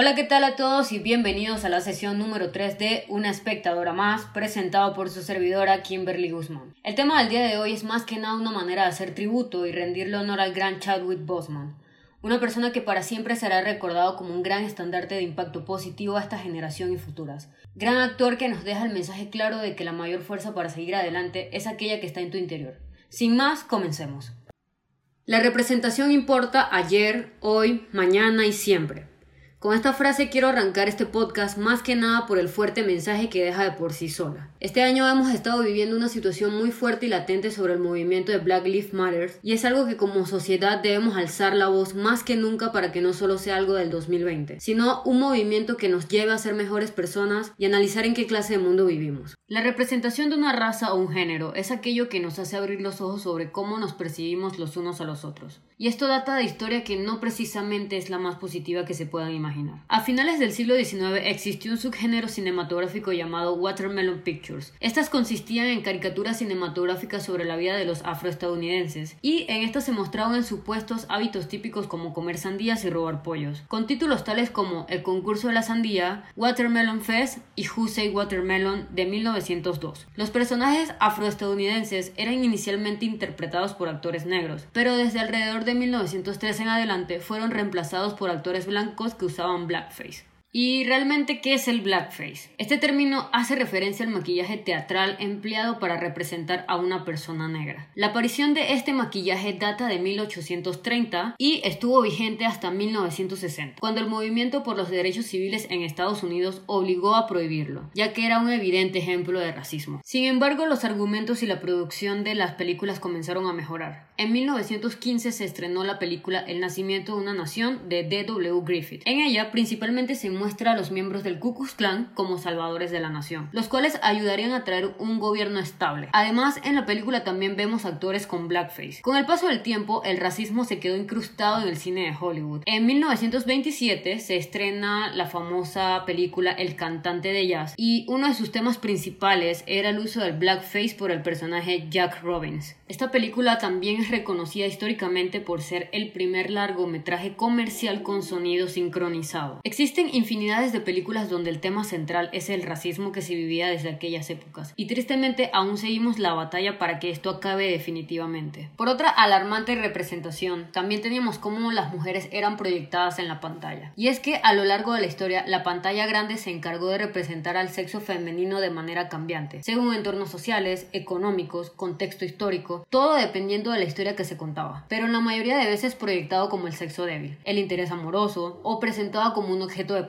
Hola, ¿qué tal a todos y bienvenidos a la sesión número 3 de Una espectadora más, presentado por su servidora Kimberly Guzmán. El tema del día de hoy es más que nada una manera de hacer tributo y rendirle honor al gran Chadwick Boseman, una persona que para siempre será recordado como un gran estandarte de impacto positivo a esta generación y futuras. Gran actor que nos deja el mensaje claro de que la mayor fuerza para seguir adelante es aquella que está en tu interior. Sin más, comencemos. La representación importa ayer, hoy, mañana y siempre. Con esta frase quiero arrancar este podcast más que nada por el fuerte mensaje que deja de por sí sola. Este año hemos estado viviendo una situación muy fuerte y latente sobre el movimiento de Black Lives Matter y es algo que como sociedad debemos alzar la voz más que nunca para que no solo sea algo del 2020, sino un movimiento que nos lleve a ser mejores personas y analizar en qué clase de mundo vivimos. La representación de una raza o un género es aquello que nos hace abrir los ojos sobre cómo nos percibimos los unos a los otros. Y esto data de historia que no precisamente es la más positiva que se puedan imaginar. A finales del siglo XIX existió un subgénero cinematográfico llamado Watermelon Pictures. Estas consistían en caricaturas cinematográficas sobre la vida de los afroestadounidenses y en estas se mostraban en supuestos hábitos típicos como comer sandías y robar pollos, con títulos tales como El concurso de la sandía, Watermelon Fest y Who Say Watermelon de 1902. Los personajes afroestadounidenses eran inicialmente interpretados por actores negros, pero desde alrededor de 1903 en adelante fueron reemplazados por actores blancos que usaban blackface. ¿Y realmente qué es el blackface? Este término hace referencia al maquillaje teatral empleado para representar a una persona negra. La aparición de este maquillaje data de 1830 y estuvo vigente hasta 1960, cuando el movimiento por los derechos civiles en Estados Unidos obligó a prohibirlo, ya que era un evidente ejemplo de racismo. Sin embargo, los argumentos y la producción de las películas comenzaron a mejorar. En 1915 se estrenó la película El nacimiento de una nación de D.W. Griffith. En ella principalmente se muestra a los miembros del Ku Klux Klan como salvadores de la nación, los cuales ayudarían a traer un gobierno estable. Además, en la película también vemos actores con blackface. Con el paso del tiempo, el racismo se quedó incrustado en el cine de Hollywood. En 1927 se estrena la famosa película El cantante de jazz y uno de sus temas principales era el uso del blackface por el personaje Jack Robbins. Esta película también es reconocida históricamente por ser el primer largometraje comercial con sonido sincronizado. Existen infinidades de películas donde el tema central es el racismo que se vivía desde aquellas épocas, y tristemente aún seguimos la batalla para que esto acabe definitivamente. Por otra alarmante representación, también teníamos cómo las mujeres eran proyectadas en la pantalla. Y es que a lo largo de la historia, la pantalla grande se encargó de representar al sexo femenino de manera cambiante, según entornos sociales, económicos, contexto histórico, todo dependiendo de la historia que se contaba, pero en la mayoría de veces proyectado como el sexo débil, el interés amoroso o presentado como un objeto de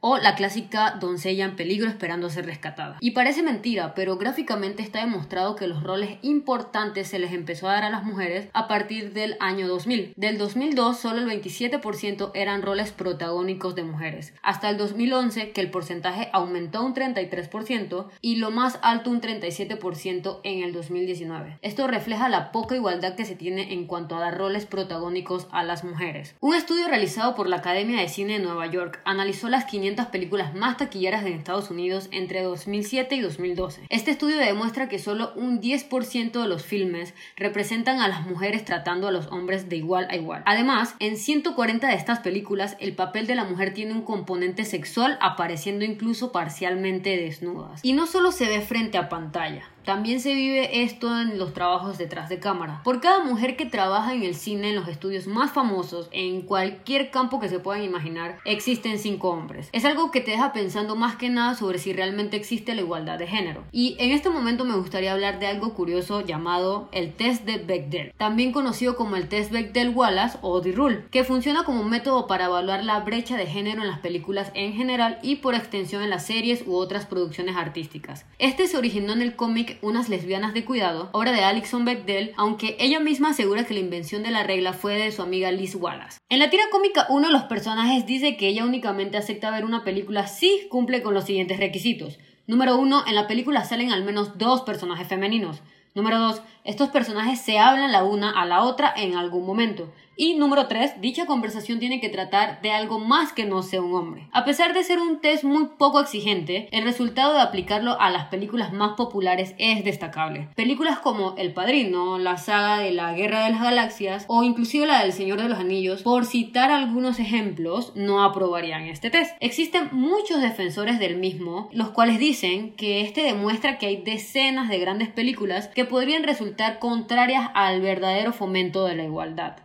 o la clásica doncella en peligro esperando ser rescatada. Y parece mentira, pero gráficamente está demostrado que los roles importantes se les empezó a dar a las mujeres a partir del año 2000. Del 2002 solo el 27% eran roles protagónicos de mujeres, hasta el 2011 que el porcentaje aumentó un 33% y lo más alto un 37% en el 2019. Esto refleja la poca igualdad que se tiene en cuanto a dar roles protagónicos a las mujeres. Un estudio realizado por la Academia de Cine de Nueva York analizó las 500 películas más taquilleras de Estados Unidos entre 2007 y 2012. Este estudio demuestra que solo un 10% de los filmes representan a las mujeres tratando a los hombres de igual a igual. Además, en 140 de estas películas el papel de la mujer tiene un componente sexual apareciendo incluso parcialmente desnudas. Y no solo se ve frente a pantalla, también se vive esto en los trabajos detrás de cámara. Por cada mujer que trabaja en el cine, en los estudios más famosos, en cualquier campo que se puedan imaginar, existen cinco hombres. Es algo que te deja pensando más que nada sobre si realmente existe la igualdad de género. Y en este momento me gustaría hablar de algo curioso llamado el test de Bechdel, también conocido como el test Bechdel-Wallace o The Rule, que funciona como un método para evaluar la brecha de género en las películas en general y por extensión en las series u otras producciones artísticas. Este se originó en el cómic unas lesbianas de cuidado, obra de Alison Bechdel, aunque ella misma asegura que la invención de la regla fue de su amiga Liz Wallace. En la tira cómica, uno de los personajes dice que ella únicamente acepta ver una película si cumple con los siguientes requisitos. Número uno, en la película salen al menos dos personajes femeninos. Número 2. Estos personajes se hablan la una a la otra en algún momento. Y número 3, dicha conversación tiene que tratar de algo más que no sea un hombre. A pesar de ser un test muy poco exigente, el resultado de aplicarlo a las películas más populares es destacable. Películas como El Padrino, la saga de la Guerra de las Galaxias o inclusive la del Señor de los Anillos, por citar algunos ejemplos, no aprobarían este test. Existen muchos defensores del mismo, los cuales dicen que este demuestra que hay decenas de grandes películas que podrían resultar contrarias al verdadero fomento de la igualdad.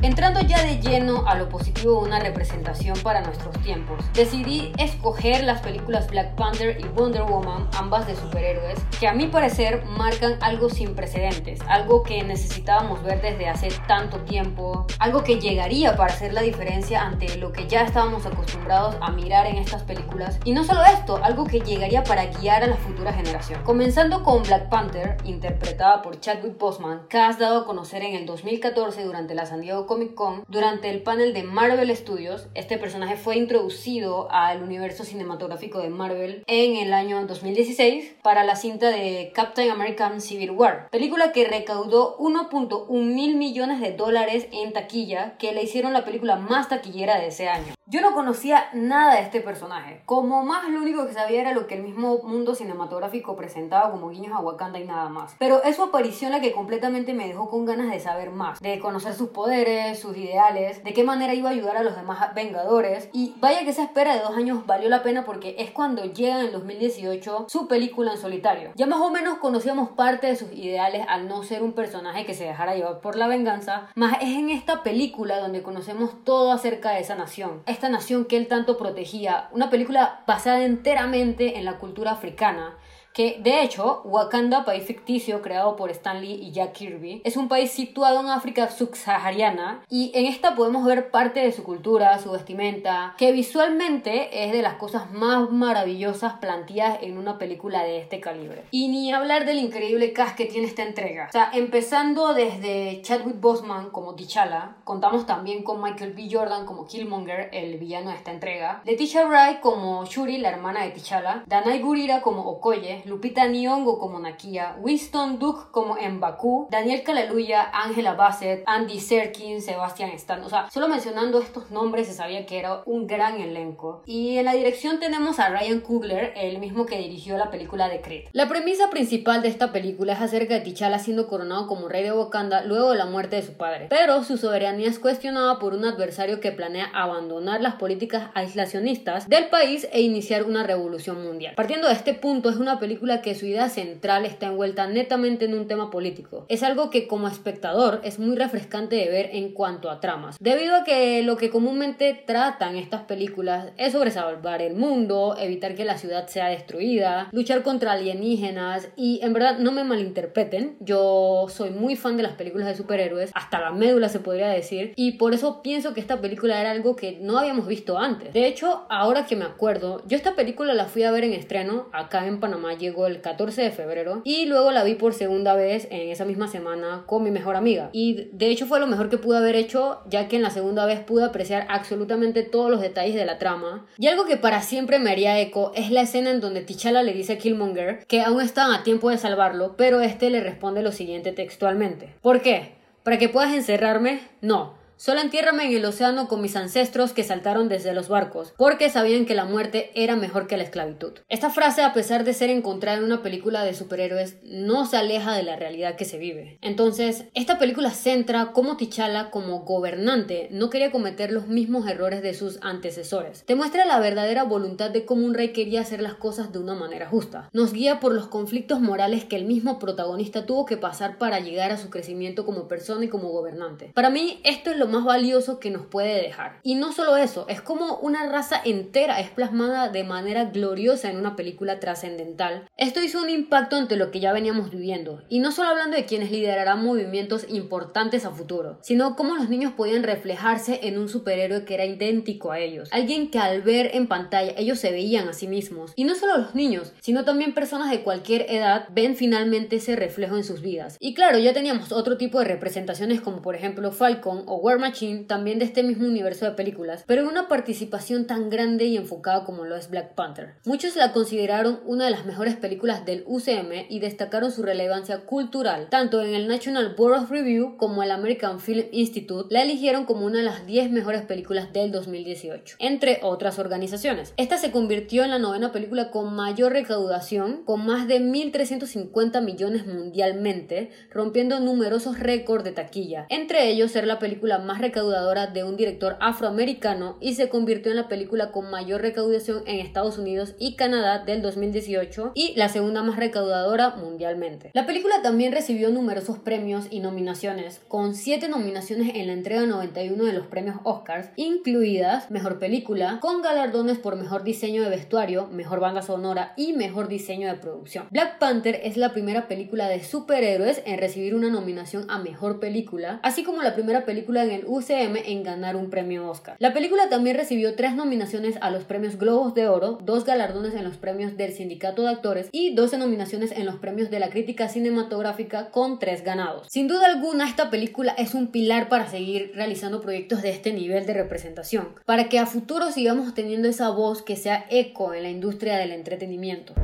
Entrando ya de lleno a lo positivo de una representación para nuestros tiempos, decidí escoger las películas Black Panther y Wonder Woman, ambas de superhéroes, que a mi parecer marcan algo sin precedentes, algo que necesitábamos ver desde hace tanto tiempo, algo que llegaría para hacer la diferencia ante lo que ya estábamos acostumbrados a mirar en estas películas, y no solo esto, algo que llegaría para guiar a la futura generación. Comenzando con Black Panther, interpretada por Chadwick Boseman, que has dado a conocer en el 2014 durante la San Diego Comic Con, durante el panel de Marvel Studios, este personaje fue introducido al universo cinematográfico de Marvel en el año 2016 para la cinta de Captain American Civil War, película que recaudó 1.1 mil millones de dólares en taquilla, que le hicieron la película más taquillera de ese año. Yo no conocía nada de este personaje, como más lo único que sabía era lo que el mismo mundo cinematográfico presentaba como guiños a Wakanda y nada más. Pero es su aparición la que completamente me dejó con ganas de saber más, de conocer sus poderes, sus ideales, de qué manera iba a ayudar a los demás Vengadores. Y vaya que esa espera de dos años valió la pena porque es cuando llega en el 2018 su película en solitario. Ya más o menos conocíamos parte de sus ideales al no ser un personaje que se dejara llevar por la venganza, más es en esta película donde conocemos todo acerca de esa nación, esta nación que él tanto protegía, una película basada enteramente en la cultura africana que de hecho Wakanda, país ficticio creado por Stan Lee y Jack Kirby, es un país situado en África subsahariana y en esta podemos ver parte de su cultura, su vestimenta, que visualmente es de las cosas más maravillosas planteadas en una película de este calibre. Y ni hablar del increíble cast que tiene esta entrega. O sea, empezando desde Chadwick Boseman como T'Challa, contamos también con Michael B. Jordan como Killmonger, el villano de esta entrega, Leticia Wright como Shuri, la hermana de T'Challa, Danai Gurira como Okoye, Lupita Nyong'o como Nakia, Winston Duke como Mbaku, Daniel Kalaluya, Angela Bassett, Andy Serkin, Sebastian Stan. O sea, solo mencionando estos nombres se sabía que era un gran elenco. Y en la dirección tenemos a Ryan Coogler, el mismo que dirigió la película de Creed. La premisa principal de esta película es acerca de T'Challa siendo coronado como rey de Wakanda luego de la muerte de su padre. Pero su soberanía es cuestionada por un adversario que planea abandonar las políticas aislacionistas del país e iniciar una revolución mundial. Partiendo de este punto, es una película que su idea central está envuelta netamente en un tema político. Es algo que como espectador es muy refrescante de ver en cuanto a tramas, debido a que lo que comúnmente tratan estas películas es sobre salvar el mundo, evitar que la ciudad sea destruida, luchar contra alienígenas y en verdad no me malinterpreten, yo soy muy fan de las películas de superhéroes, hasta la médula se podría decir, y por eso pienso que esta película era algo que no habíamos visto antes. De hecho, ahora que me acuerdo, yo esta película la fui a ver en estreno acá en Panamá llegó el 14 de febrero y luego la vi por segunda vez en esa misma semana con mi mejor amiga. Y de hecho fue lo mejor que pude haber hecho ya que en la segunda vez pude apreciar absolutamente todos los detalles de la trama. Y algo que para siempre me haría eco es la escena en donde T'Challa le dice a Killmonger que aún están a tiempo de salvarlo, pero este le responde lo siguiente textualmente. ¿Por qué? ¿Para que puedas encerrarme? No. Solo entiérrame en el océano con mis ancestros que saltaron desde los barcos, porque sabían que la muerte era mejor que la esclavitud. Esta frase, a pesar de ser encontrada en una película de superhéroes, no se aleja de la realidad que se vive. Entonces, esta película centra cómo T'Challa, como gobernante, no quería cometer los mismos errores de sus antecesores. Te muestra la verdadera voluntad de cómo un rey quería hacer las cosas de una manera justa. Nos guía por los conflictos morales que el mismo protagonista tuvo que pasar para llegar a su crecimiento como persona y como gobernante. Para mí, esto es más valioso que nos puede dejar. Y no solo eso, es como una raza entera es plasmada de manera gloriosa en una película trascendental. Esto hizo un impacto ante lo que ya veníamos viviendo. Y no solo hablando de quienes liderarán movimientos importantes a futuro, sino cómo los niños podían reflejarse en un superhéroe que era idéntico a ellos. Alguien que al ver en pantalla ellos se veían a sí mismos. Y no solo los niños, sino también personas de cualquier edad ven finalmente ese reflejo en sus vidas. Y claro, ya teníamos otro tipo de representaciones como por ejemplo Falcon o Werewolf War Machine, también de este mismo universo de películas, pero en una participación tan grande y enfocada como lo es Black Panther. Muchos la consideraron una de las mejores películas del UCM y destacaron su relevancia cultural. Tanto en el National Board of Review como el American Film Institute la eligieron como una de las 10 mejores películas del 2018, entre otras organizaciones. Esta se convirtió en la novena película con mayor recaudación, con más de 1.350 millones mundialmente, rompiendo numerosos récords de taquilla, entre ellos ser la película más recaudadora de un director afroamericano y se convirtió en la película con mayor recaudación en Estados Unidos y Canadá del 2018 y la segunda más recaudadora mundialmente. La película también recibió numerosos premios y nominaciones, con 7 nominaciones en la entrega 91 de los premios Oscars, incluidas Mejor Película, con galardones por Mejor Diseño de Vestuario, Mejor Banda Sonora y Mejor Diseño de Producción. Black Panther es la primera película de superhéroes en recibir una nominación a Mejor Película, así como la primera película en el UCM en ganar un premio Oscar. La película también recibió tres nominaciones a los premios Globos de Oro, dos galardones en los premios del Sindicato de Actores y 12 nominaciones en los premios de la crítica cinematográfica con tres ganados. Sin duda alguna, esta película es un pilar para seguir realizando proyectos de este nivel de representación, para que a futuro sigamos teniendo esa voz que sea eco en la industria del entretenimiento.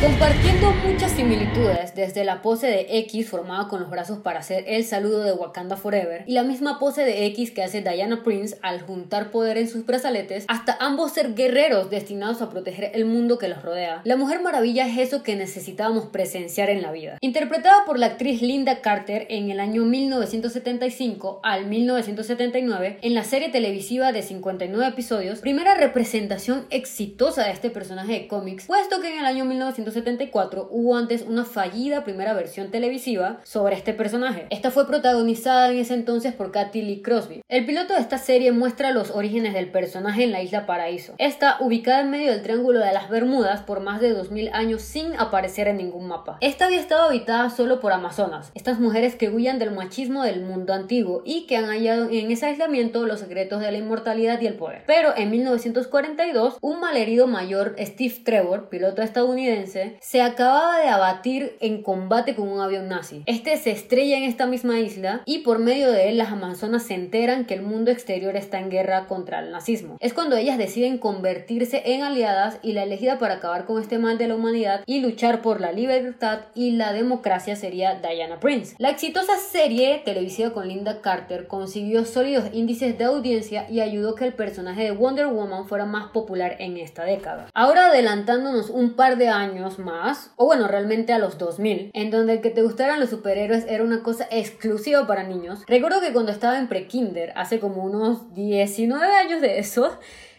Compartiendo muchas similitudes, desde la pose de X formada con los brazos para hacer el saludo de Wakanda Forever y la misma pose de X que hace Diana Prince al juntar poder en sus brazaletes, hasta ambos ser guerreros destinados a proteger el mundo que los rodea. La Mujer Maravilla es eso que necesitábamos presenciar en la vida. Interpretada por la actriz Linda Carter en el año 1975 al 1979 en la serie televisiva de 59 episodios, primera representación exitosa de este personaje de cómics, puesto que en el año 1975 1974 hubo antes una fallida primera versión televisiva sobre este personaje. Esta fue protagonizada en ese entonces por Kathy Lee Crosby. El piloto de esta serie muestra los orígenes del personaje en la isla Paraíso. Está ubicada en medio del Triángulo de las Bermudas por más de 2000 años sin aparecer en ningún mapa. Esta había estado habitada solo por amazonas, estas mujeres que huyan del machismo del mundo antiguo y que han hallado en ese aislamiento los secretos de la inmortalidad y el poder. Pero en 1942, un malherido mayor, Steve Trevor, piloto estadounidense, se acababa de abatir en combate con un avión nazi. Este se estrella en esta misma isla y por medio de él las amazonas se enteran que el mundo exterior está en guerra contra el nazismo. Es cuando ellas deciden convertirse en aliadas y la elegida para acabar con este mal de la humanidad y luchar por la libertad y la democracia sería Diana Prince. La exitosa serie televisiva con Linda Carter consiguió sólidos índices de audiencia y ayudó que el personaje de Wonder Woman fuera más popular en esta década. Ahora adelantándonos un par de años más, o bueno, realmente a los 2000, en donde el que te gustaran los superhéroes era una cosa exclusiva para niños. Recuerdo que cuando estaba en pre-kinder, hace como unos 19 años de eso,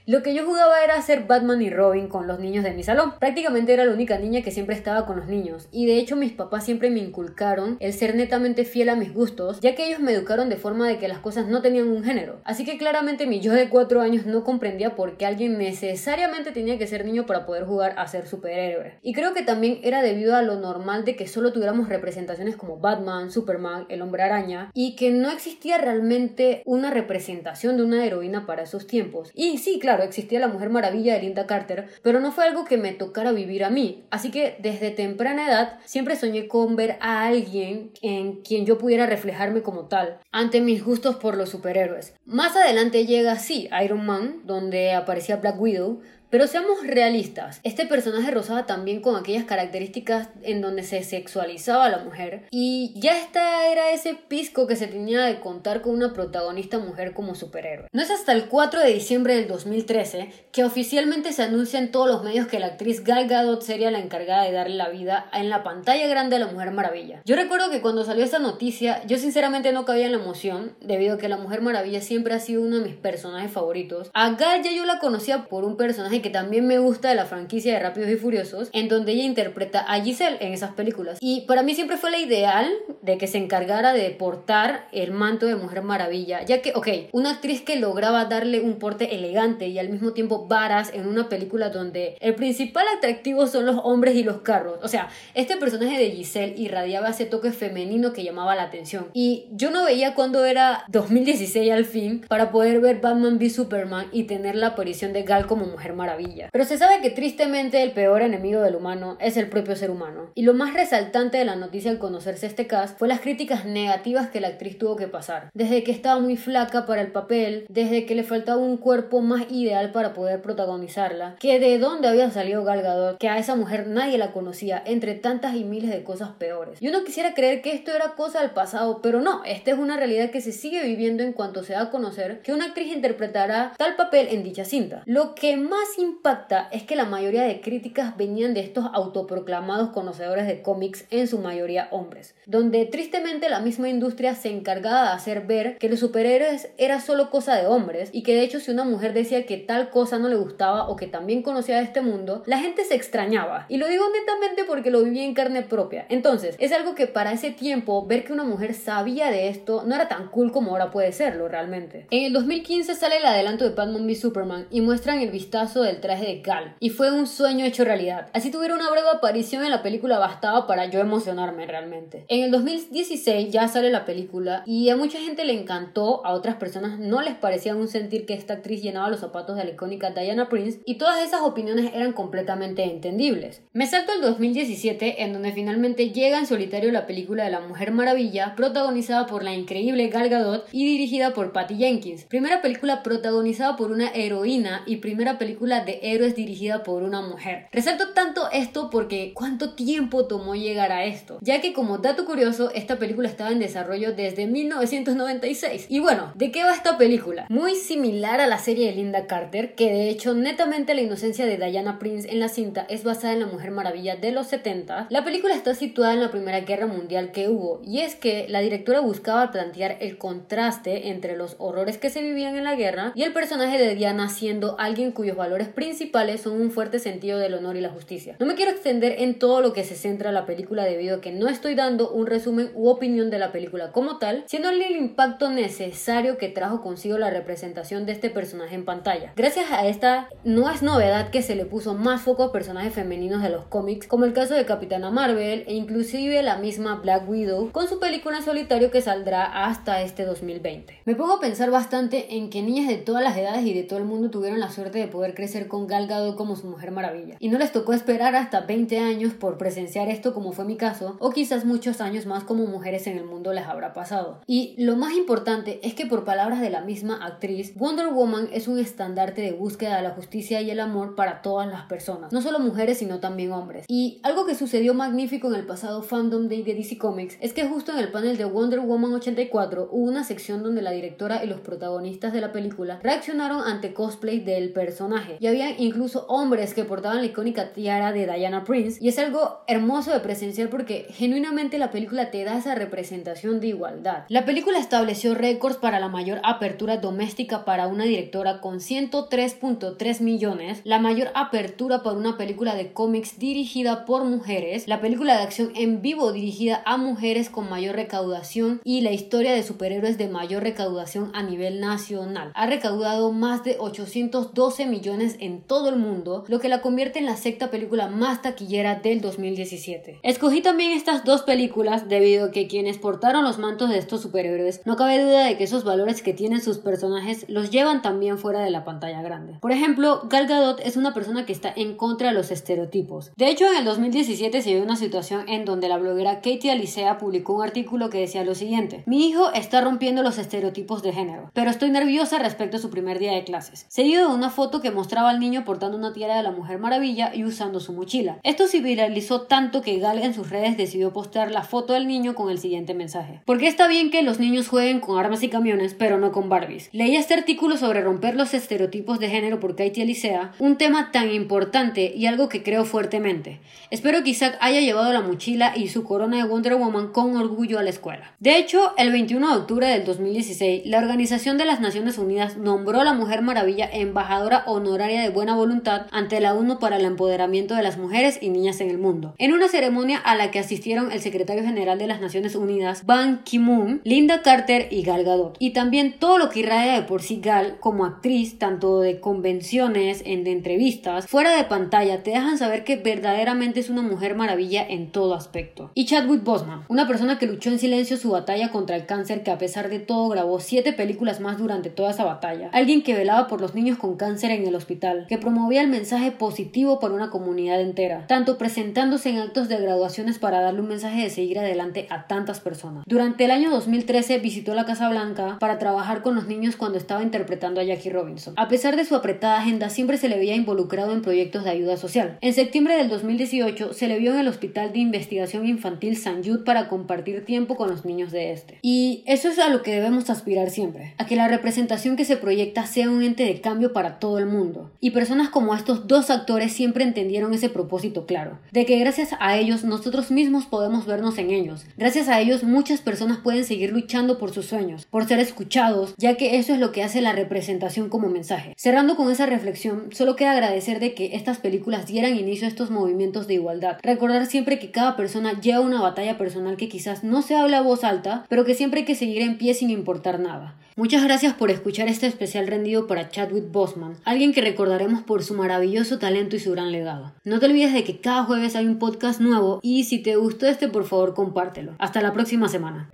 lo que yo jugaba era hacer Batman y Robin con los niños de mi salón. Prácticamente era la única niña que siempre estaba con los niños. Y de hecho mis papás siempre me inculcaron el ser netamente fiel a mis gustos, ya que ellos me educaron de forma de que las cosas no tenían un género. Así que claramente mi yo de 4 años no comprendía por qué alguien necesariamente tenía que ser niño para poder jugar a ser superhéroe. Y creo que también era debido a lo normal de que solo tuviéramos representaciones como Batman, Superman, el hombre araña, y que no existía realmente una representación de una heroína para esos tiempos. Y sí, claro, existía la Mujer Maravilla de Linda Carter, pero no fue algo que me tocara vivir a mí. Así que desde temprana edad siempre soñé con ver a alguien en quien yo pudiera reflejarme como tal, ante mis gustos por los superhéroes. Más adelante llega, sí, Iron Man, donde aparecía Black Widow, pero seamos realistas, este personaje rozaba también con aquellas características en donde se sexualizaba a la mujer y ya esta era ese pisco que se tenía de contar con una protagonista mujer como superhéroe. No es hasta el 4 de diciembre del 2013 que oficialmente se anuncia en todos los medios que la actriz Gal Gadot sería la encargada de darle la vida en la pantalla grande a la Mujer Maravilla. Yo recuerdo que cuando salió esta noticia, yo sinceramente no cabía en la emoción debido a que la Mujer Maravilla siempre ha sido uno de mis personajes favoritos. A Gal ya yo la conocía por un personaje que también me gusta de la franquicia de Rápidos y Furiosos, en donde ella interpreta a Giselle en esas películas. Y para mí siempre fue la ideal de que se encargara de portar el manto de Mujer Maravilla, ya que, ok, una actriz que lograba darle un porte elegante y al mismo tiempo varas en una película donde el principal atractivo son los hombres y los carros. O sea, este personaje de Giselle irradiaba ese toque femenino que llamaba la atención. Y yo no veía cuando era 2016 al fin para poder ver Batman v Superman y tener la aparición de Gal como Mujer Maravilla. Pero se sabe que tristemente el peor enemigo del humano es el propio ser humano. Y lo más resaltante de la noticia al conocerse este cast fue las críticas negativas que la actriz tuvo que pasar. Desde que estaba muy flaca para el papel, desde que le faltaba un cuerpo más ideal para poder protagonizarla, que de dónde había salido Gal que a esa mujer nadie la conocía, entre tantas y miles de cosas peores. Yo no quisiera creer que esto era cosa del pasado, pero no, esta es una realidad que se sigue viviendo en cuanto se da a conocer que una actriz interpretará tal papel en dicha cinta. Lo que más impacta es que la mayoría de críticas venían de estos autoproclamados conocedores de cómics, en su mayoría hombres, donde tristemente la misma industria se encargaba de hacer ver que los superhéroes era solo cosa de hombres y que de hecho si una mujer decía que tal cosa no le gustaba o que también conocía de este mundo, la gente se extrañaba. Y lo digo netamente porque lo viví en carne propia. Entonces, es algo que para ese tiempo ver que una mujer sabía de esto no era tan cool como ahora puede serlo realmente. En el 2015 sale el adelanto de Batman v Superman y muestran el vistazo del traje de Gal y fue un sueño hecho realidad. Así tuviera una breve aparición en la película bastaba para yo emocionarme realmente. En el 2016 ya sale la película y a mucha gente le encantó, a otras personas no les parecía un sentir que esta actriz llenaba los zapatos de la icónica Diana Prince y todas esas opiniones eran completamente entendibles. Me salto el 2017 en donde finalmente llega en solitario la película de la Mujer Maravilla protagonizada por la increíble Gal Gadot y dirigida por Patty Jenkins. Primera película protagonizada por una heroína y primera película de héroes dirigida por una mujer. Resalto tanto esto porque cuánto tiempo tomó llegar a esto, ya que como dato curioso esta película estaba en desarrollo desde 1996. Y bueno, ¿de qué va esta película? Muy similar a la serie de Linda Carter, que de hecho netamente la inocencia de Diana Prince en la cinta es basada en la Mujer Maravilla de los 70. La película está situada en la Primera Guerra Mundial que hubo y es que la directora buscaba plantear el contraste entre los horrores que se vivían en la guerra y el personaje de Diana siendo alguien cuyos valores principales son un fuerte sentido del honor y la justicia. No me quiero extender en todo lo que se centra la película debido a que no estoy dando un resumen u opinión de la película como tal, sino el impacto necesario que trajo consigo la representación de este personaje en pantalla. Gracias a esta no es novedad que se le puso más foco a personajes femeninos de los cómics, como el caso de Capitana Marvel e inclusive la misma Black Widow con su película en solitario que saldrá hasta este 2020. Me pongo a pensar bastante en que niñas de todas las edades y de todo el mundo tuvieron la suerte de poder crecer con Gal Gadot como su mujer maravilla y no les tocó esperar hasta 20 años por presenciar esto como fue mi caso o quizás muchos años más como mujeres en el mundo les habrá pasado. Y lo más importante es que por palabras de la misma actriz, Wonder Woman es un estandarte de búsqueda de la justicia y el amor para todas las personas, no solo mujeres sino también hombres. Y algo que sucedió magnífico en el pasado Fandom Day de DC Comics es que justo en el panel de Wonder Woman 84 hubo una sección donde la directora y los protagonistas de la película reaccionaron ante cosplay del personaje y había incluso hombres que portaban la icónica tiara de Diana Prince y es algo hermoso de presenciar porque genuinamente la película te da esa representación de igualdad. La película estableció récords para la mayor apertura doméstica para una directora con 103.3 millones, la mayor apertura para una película de cómics dirigida por mujeres, la película de acción en vivo dirigida a mujeres con mayor recaudación y la historia de superhéroes de mayor recaudación a nivel nacional. Ha recaudado más de 812 millones en todo el mundo, lo que la convierte en la sexta película más taquillera del 2017. Escogí también estas dos películas debido a que quienes portaron los mantos de estos superhéroes no cabe duda de que esos valores que tienen sus personajes los llevan también fuera de la pantalla grande. Por ejemplo, Gal Gadot es una persona que está en contra de los estereotipos. De hecho, en el 2017 se dio una situación en donde la bloguera Katie Alicea publicó un artículo que decía lo siguiente: Mi hijo está rompiendo los estereotipos de género, pero estoy nerviosa respecto a su primer día de clases. Seguido de una foto que mostraba al niño portando una tiara de la Mujer Maravilla y usando su mochila. Esto se viralizó tanto que Gal en sus redes decidió postear la foto del niño con el siguiente mensaje: Porque está bien que los niños jueguen con armas y camiones, pero no con Barbies. Leí este artículo sobre romper los estereotipos de género por Katie Alicea, un tema tan importante y algo que creo fuertemente. Espero que Isaac haya llevado la mochila y su corona de Wonder Woman con orgullo a la escuela. De hecho, el 21 de octubre del 2016, la Organización de las Naciones Unidas nombró a la Mujer Maravilla embajadora honoraria de buena voluntad ante la ONU para el empoderamiento de las mujeres y niñas en el mundo, en una ceremonia a la que asistieron el secretario general de las Naciones Unidas, Ban Ki-moon, Linda Carter y Gal Gadot, y también todo lo que irradia de por sí Gal como actriz, tanto de convenciones, en de entrevistas, fuera de pantalla, te dejan saber que verdaderamente es una mujer maravilla en todo aspecto. Y Chadwick Boseman, una persona que luchó en silencio su batalla contra el cáncer, que a pesar de todo grabó siete películas más durante toda esa batalla. Alguien que velaba por los niños con cáncer en el hospital, que promovía el mensaje positivo para una comunidad entera, tanto presentándose en actos de graduaciones para darle un mensaje de seguir adelante a tantas personas. Durante el año 2013 visitó la Casa Blanca para trabajar con los niños cuando estaba interpretando a Jackie Robinson. A pesar de su apretada agenda, siempre se le veía involucrado en proyectos de ayuda social. En septiembre del 2018 se le vio en el Hospital de Investigación Infantil San Jude para compartir tiempo con los niños de este. Y eso es a lo que debemos aspirar siempre, a que la representación que se proyecta sea un ente de cambio para todo el mundo. Y personas como estos dos actores siempre entendieron ese propósito claro, de que gracias a ellos nosotros mismos podemos vernos en ellos. Gracias a ellos muchas personas pueden seguir luchando por sus sueños, por ser escuchados, ya que eso es lo que hace la representación como mensaje. Cerrando con esa reflexión, solo queda agradecer de que estas películas dieran inicio a estos movimientos de igualdad. Recordar siempre que cada persona lleva una batalla personal que quizás no se habla a voz alta, pero que siempre hay que seguir en pie sin importar nada. Muchas gracias por escuchar este especial rendido para Chadwick Bosman, alguien que recordaremos por su maravilloso talento y su gran legado. No te olvides de que cada jueves hay un podcast nuevo y si te gustó este por favor compártelo. Hasta la próxima semana.